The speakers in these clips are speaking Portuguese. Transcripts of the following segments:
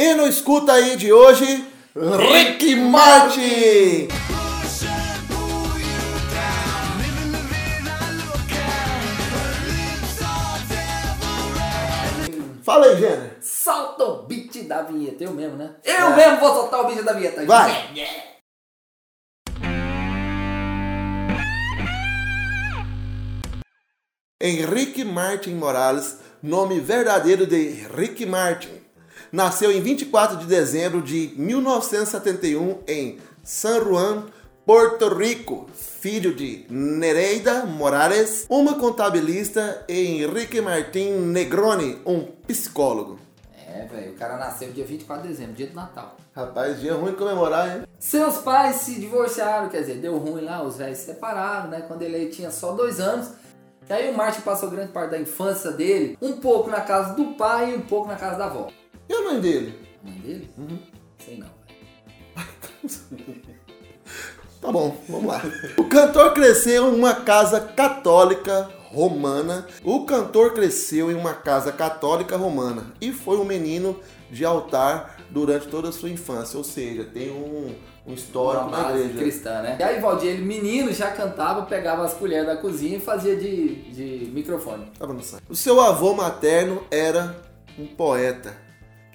E no escuta aí de hoje, Rick Martin! Fala aí, Jenner. Solta o beat da vinheta, eu mesmo, né? Eu mesmo vou soltar o beat da vinheta. Vai. Henrique Martin Morales, nome verdadeiro de Rick Martin, nasceu em 24 de dezembro de 1971 em San Juan, Porto Rico, filho de Nereida Morales, uma contabilista, e Henrique Martin Negroni, um psicólogo. É, velho, o cara nasceu dia 24 de dezembro, dia do Natal. Rapaz, dia ruim de comemorar, hein? Seus pais se divorciaram, quer dizer, deu ruim lá, os velhos se separaram, né? Quando ele tinha só dois anos. E aí o Martin passou grande parte da infância dele, um pouco na casa do pai e um pouco na casa da avó. E a mãe dele? A mãe dele? Uhum. Sei não, velho. Tá bom, vamos lá. O cantor cresceu em uma casa católica romana. O cantor cresceu em uma casa católica romana e foi um menino de altar durante toda a sua infância, ou seja, tem um, um histórico Uma na igreja. cristã, né? E aí, Valdir, ele menino já cantava, pegava as colheres da cozinha e fazia de, de microfone. Tava no sangue. O seu avô materno era um poeta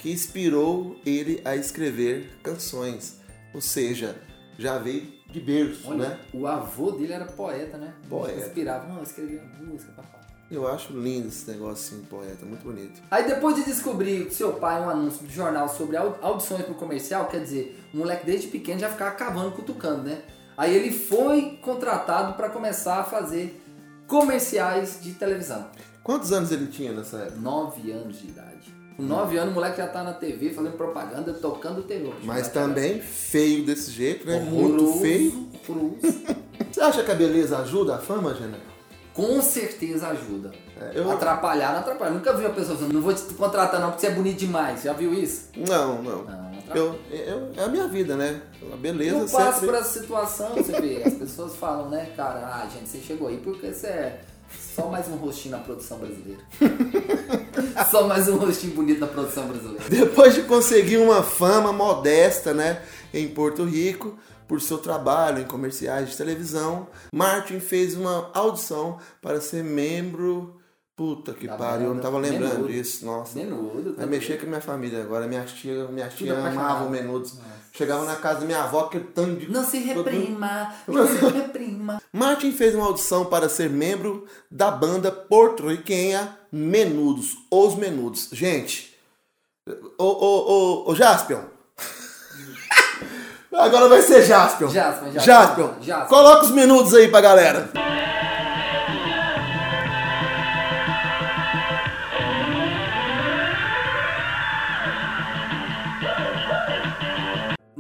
que inspirou ele a escrever canções, ou seja, já veio de berço, Olha, né? o avô dele era poeta, né? Poeta. Inspirava, não, eu escrevia música, papai. Eu acho lindo esse negócio assim, poeta, muito bonito. Aí depois de descobrir que seu pai um anúncio de jornal sobre au- audições pro comercial, quer dizer, o moleque desde pequeno já ficava cavando, cutucando, né? Aí ele foi contratado para começar a fazer comerciais de televisão. Quantos anos ele tinha nessa época? Nove anos de idade. Com nove anos o moleque já tá na TV fazendo propaganda, tocando terror. Mas também feio desse jeito, né? Muito feio. horroroso. Você acha que a beleza ajuda a fama, Gena? Com certeza ajuda. É, eu- Atrapalhar, não atrapalha. Nunca vi uma pessoa falando, não vou te contratar não porque você é bonito demais. Já viu isso? Não, não. Eu, eu- é a minha vida, né? A beleza Eu passo sempre... por essa situação, você vê, as pessoas falam, né, cara, ah, gente, você chegou aí porque você é só mais um rostinho na produção brasileira. só mais um rostinho bonito na produção brasileira. Depois de conseguir uma fama modesta, né, em Porto Rico, por seu trabalho em comerciais de televisão, Martin fez uma audição para ser membro. Puta que pariu, eu não tava lembrando Menudo. disso, nossa. Menudo, tá Vai mexer com a minha família agora. Minha tia, minha tia apaixonado. amava o Menudos. Chegava na casa da minha avó, aquele tanto de. Não se reprima, não se reprima. Martin fez uma audição para ser membro da banda porto-riquenha Menudos, Os Menudos. Gente, ô, ô, ô, ô Jaspion. Agora vai ser Jaspion. Jaspion, Jaspion. Jaspion. Jaspion. Coloca os Menudos aí pra galera.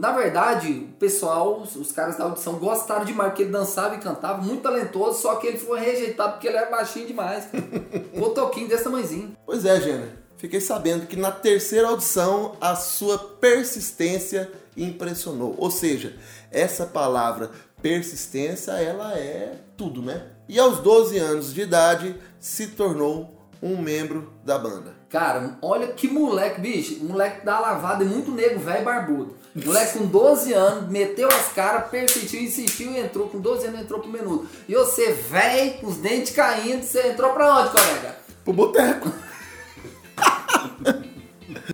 Na verdade, o pessoal, os, caras da audição gostaram demais, porque ele dançava e cantava, muito talentoso, só que ele foi rejeitado porque ele era baixinho demais. Botoquinho desse tamanhozinho. Pois é, Gênero. Fiquei sabendo que na terceira audição a sua persistência impressionou. Ou seja, essa palavra persistência, ela é tudo, né? E aos 12 anos de idade se tornou um membro da banda. Cara, olha que moleque, bicho. Moleque da lavada e muito nego, velho barbudo. Moleque com 12 anos, meteu as caras, persistiu, insistiu e entrou. Com 12 anos entrou pro menudo. E você, velho, com os dentes caindo, você entrou pra onde, colega? Pro boteco.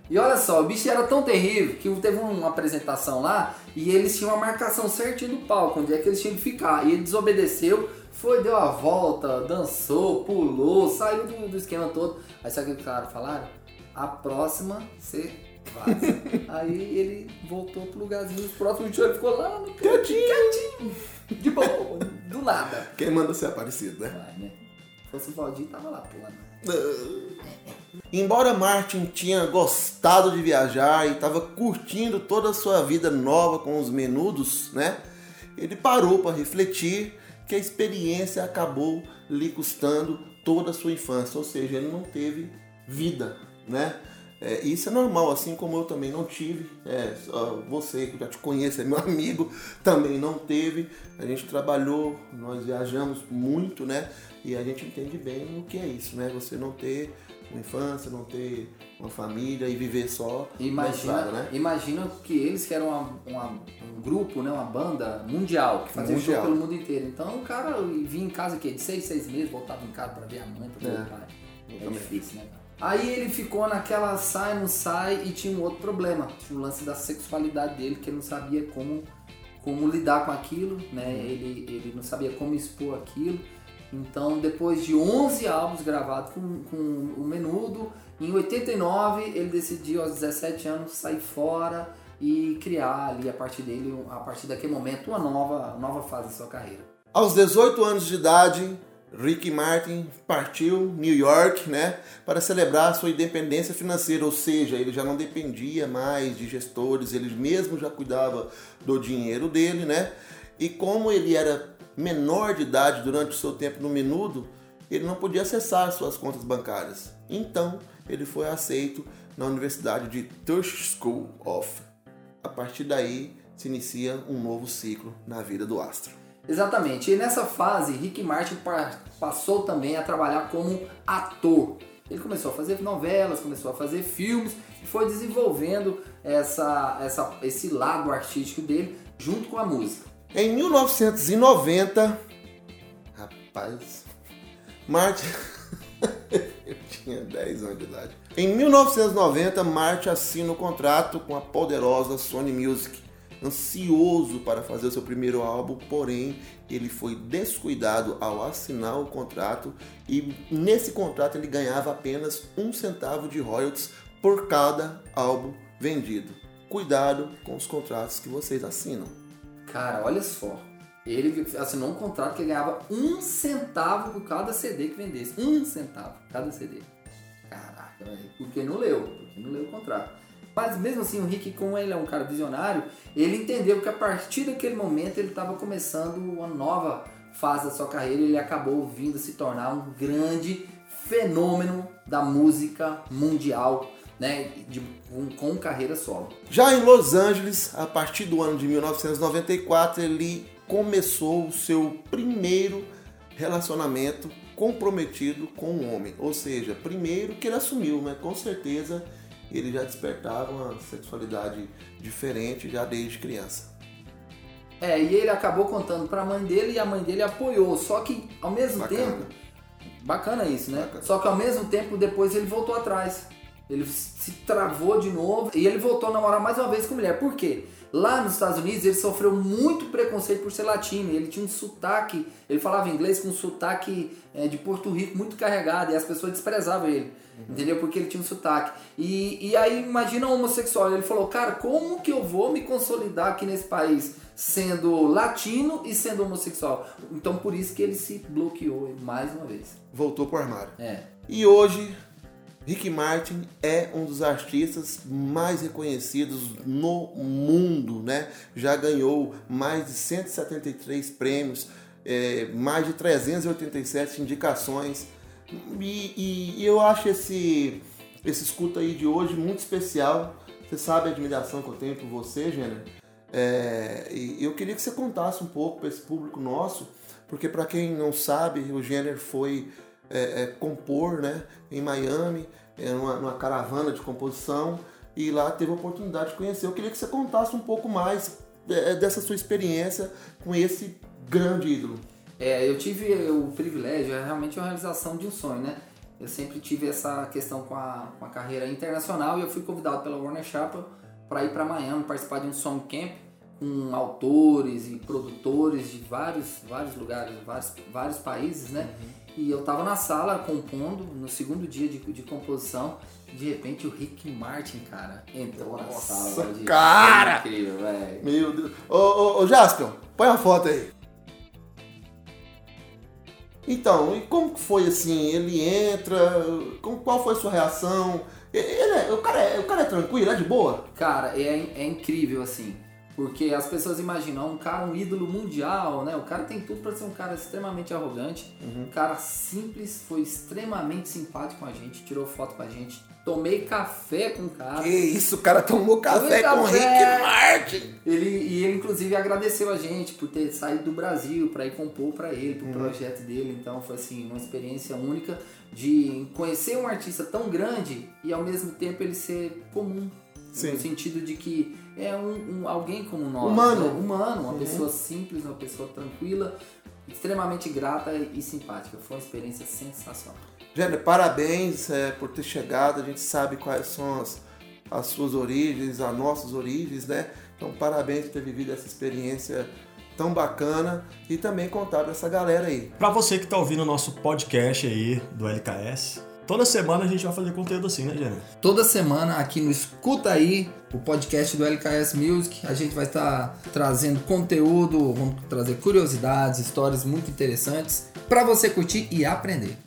E olha só, o bicho era tão terrível que teve uma apresentação lá e eles tinham uma marcação certinho do palco, onde é que eles tinham que ficar. E ele desobedeceu, foi, deu a volta, dançou, pulou, saiu do, do esquema todo. Aí sabe o que os caras falaram? A próxima você vaza. Aí ele voltou pro lugarzinho, os próximos shows ele ficou lá no quietinho, de boa, do nada. Quem manda ser aparecido, né? Vai, né? Se fosse o Valdir, tava lá pulando. Embora Martin tinha gostado de viajar e estava curtindo toda a sua vida nova com os menudos, né? Ele parou para refletir que a experiência acabou lhe custando toda a sua infância, ou seja, ele não teve vida, né? É, isso é normal, assim como eu também não tive. É, você que já te conhece, é meu amigo, também não teve. A gente trabalhou, nós viajamos muito, né? E a gente entende bem o que é isso, né? Você não ter uma infância, não ter uma família e viver só na Imagina, né? imagina que eles que eram uma- uma- um grupo, né, uma banda mundial, que fazia Mundial. show pelo mundo inteiro. Então o cara vinha em casa que de seis, seis meses, voltava em casa pra ver a mãe, pra ver É, o pai. É difícil, né? Aí ele ficou naquela sai, não sai e tinha um outro problema. Tinha o lance da sexualidade dele, que ele não sabia como, como lidar com aquilo, né? Ele, ele não sabia como expor aquilo. Então, depois de 11 álbuns gravados com, com o Menudo, em 89 ele decidiu aos 17 anos sair fora e criar ali a partir dele, a partir daquele momento, uma nova, nova fase da sua carreira. Aos 18 anos de idade, Ricky Martin partiu New York, né, para celebrar sua independência financeira, ou seja, ele já não dependia mais de gestores, ele mesmo já cuidava do dinheiro dele, né? E como ele era menor de idade durante o seu tempo no Menudo, ele não podia acessar suas contas bancárias. Então, ele foi aceito na Universidade de Tush School of. A partir daí, se inicia um novo ciclo na vida do astro. Exatamente. E nessa fase, Rick Martin pa- passou também a trabalhar como ator. Ele começou a fazer novelas, começou a fazer filmes e foi desenvolvendo essa, essa, esse lado artístico dele junto com a música. Em 1990, rapaz, Martin. Eu tinha 10 anos de idade. Em 1990, Martin assina o contrato com a poderosa Sony Music. Ansioso para fazer o seu primeiro álbum, porém ele foi descuidado ao assinar o contrato e nesse contrato ele ganhava apenas um centavo de royalties por cada álbum vendido. Cuidado com os contratos que vocês assinam. Cara, olha só. Ele assinou um contrato que ele ganhava um centavo por cada CD que vendesse. Um centavo por cada CD. Caraca. Porque não leu. Porque não leu o contrato. Mas mesmo assim, o Rick, como ele é um cara visionário, ele entendeu que a partir daquele momento ele estava começando uma nova fase da sua carreira e ele acabou vindo se tornar um grande fenômeno da música mundial, né? De, com, com carreira solo. Já em Los Angeles, a partir do ano de 1994, ele começou o seu primeiro relacionamento comprometido com um homem. Ou seja, primeiro que ele assumiu, mas com certeza ele já despertava uma sexualidade diferente já desde criança. É, e ele acabou contando pra mãe dele e a mãe dele apoiou. Só que ao mesmo Bacana. tempo. Bacana isso, né? Bacana. Só que ao mesmo tempo depois ele voltou atrás. Ele se travou de novo e ele voltou a namorar mais uma vez com mulher. Por quê? Lá nos Estados Unidos ele sofreu muito preconceito por ser latino. Ele tinha um sotaque, ele falava inglês com um sotaque é, de Porto Rico muito carregado e as pessoas desprezavam ele. Entendeu? Porque ele tinha um sotaque. E, e aí imagina um homossexual. Ele falou, cara, como que eu vou me consolidar aqui nesse país sendo latino e sendo homossexual? Então por isso que ele se bloqueou mais uma vez. Voltou pro armário. É. E hoje, Rick Martin é um dos artistas mais reconhecidos no mundo, né? Já ganhou mais de 173 prêmios, é, mais de 387 indicações. E, e- e eu acho esse, esse escuta aí de hoje muito especial. Você sabe a admiração que eu tenho por você, Gênero. É, e eu queria que você contasse um pouco para esse público nosso, porque para quem não sabe, o Jenner foi é, é, compor né, em Miami, é, numa, numa caravana de composição, e lá teve a oportunidade de conhecer. Eu queria que você contasse um pouco mais é, dessa sua experiência com esse grande ídolo. É, eu tive o privilégio, é realmente uma realização de um sonho, né? Eu sempre tive essa questão com a, com a carreira internacional e eu fui convidado pela Warner Chappell para ir para Miami participar de um song camp com autores e produtores de vários, vários lugares, vários, vários países, né? E eu tava na sala compondo, no segundo dia de, de composição, de repente o Rick Martin, cara, entrou na Nossa, sala. de- cara! Foi Incrível, velho. Meu Deus. Ô, ô, ô Jasper, põe a foto aí. Então, e como que foi assim? Ele entra, como, qual foi a sua reação? Ele é, o, cara é, o cara é tranquilo, é de boa? Cara, é, é incrível assim. Porque as pessoas imaginam um cara, um ídolo mundial, né? O cara tem tudo pra ser um cara extremamente arrogante. Um cara simples, foi extremamente simpático com a gente, tirou foto com a gente Tomei café com o cara. Que isso, o cara tomou café com café. Rick Martin. Ele, e ele, inclusive, agradeceu a gente por ter saído do Brasil para ir compor para ele, pro projeto dele. Então, foi assim, uma experiência única de conhecer um artista tão grande e, ao mesmo tempo, ele ser comum. Sim. No sentido de que é um, um- alguém como nós. Humano. né? Humano, uma pessoa simples, uma pessoa tranquila, extremamente grata e simpática. Foi uma experiência sensacional. Jenner, parabéns é, por ter chegado. A gente sabe quais são as, as suas origens, as nossas origens, né? Então, parabéns por ter vivido essa experiência tão bacana e também contar pra essa galera aí. Pra você que tá ouvindo o nosso podcast aí do LKS, toda semana a gente vai fazer conteúdo assim, né, Jenner? Toda semana aqui no Escuta Aí, o podcast do LKS Music, a gente vai estar trazendo conteúdo, vamos trazer curiosidades, histórias muito interessantes para você curtir e aprender.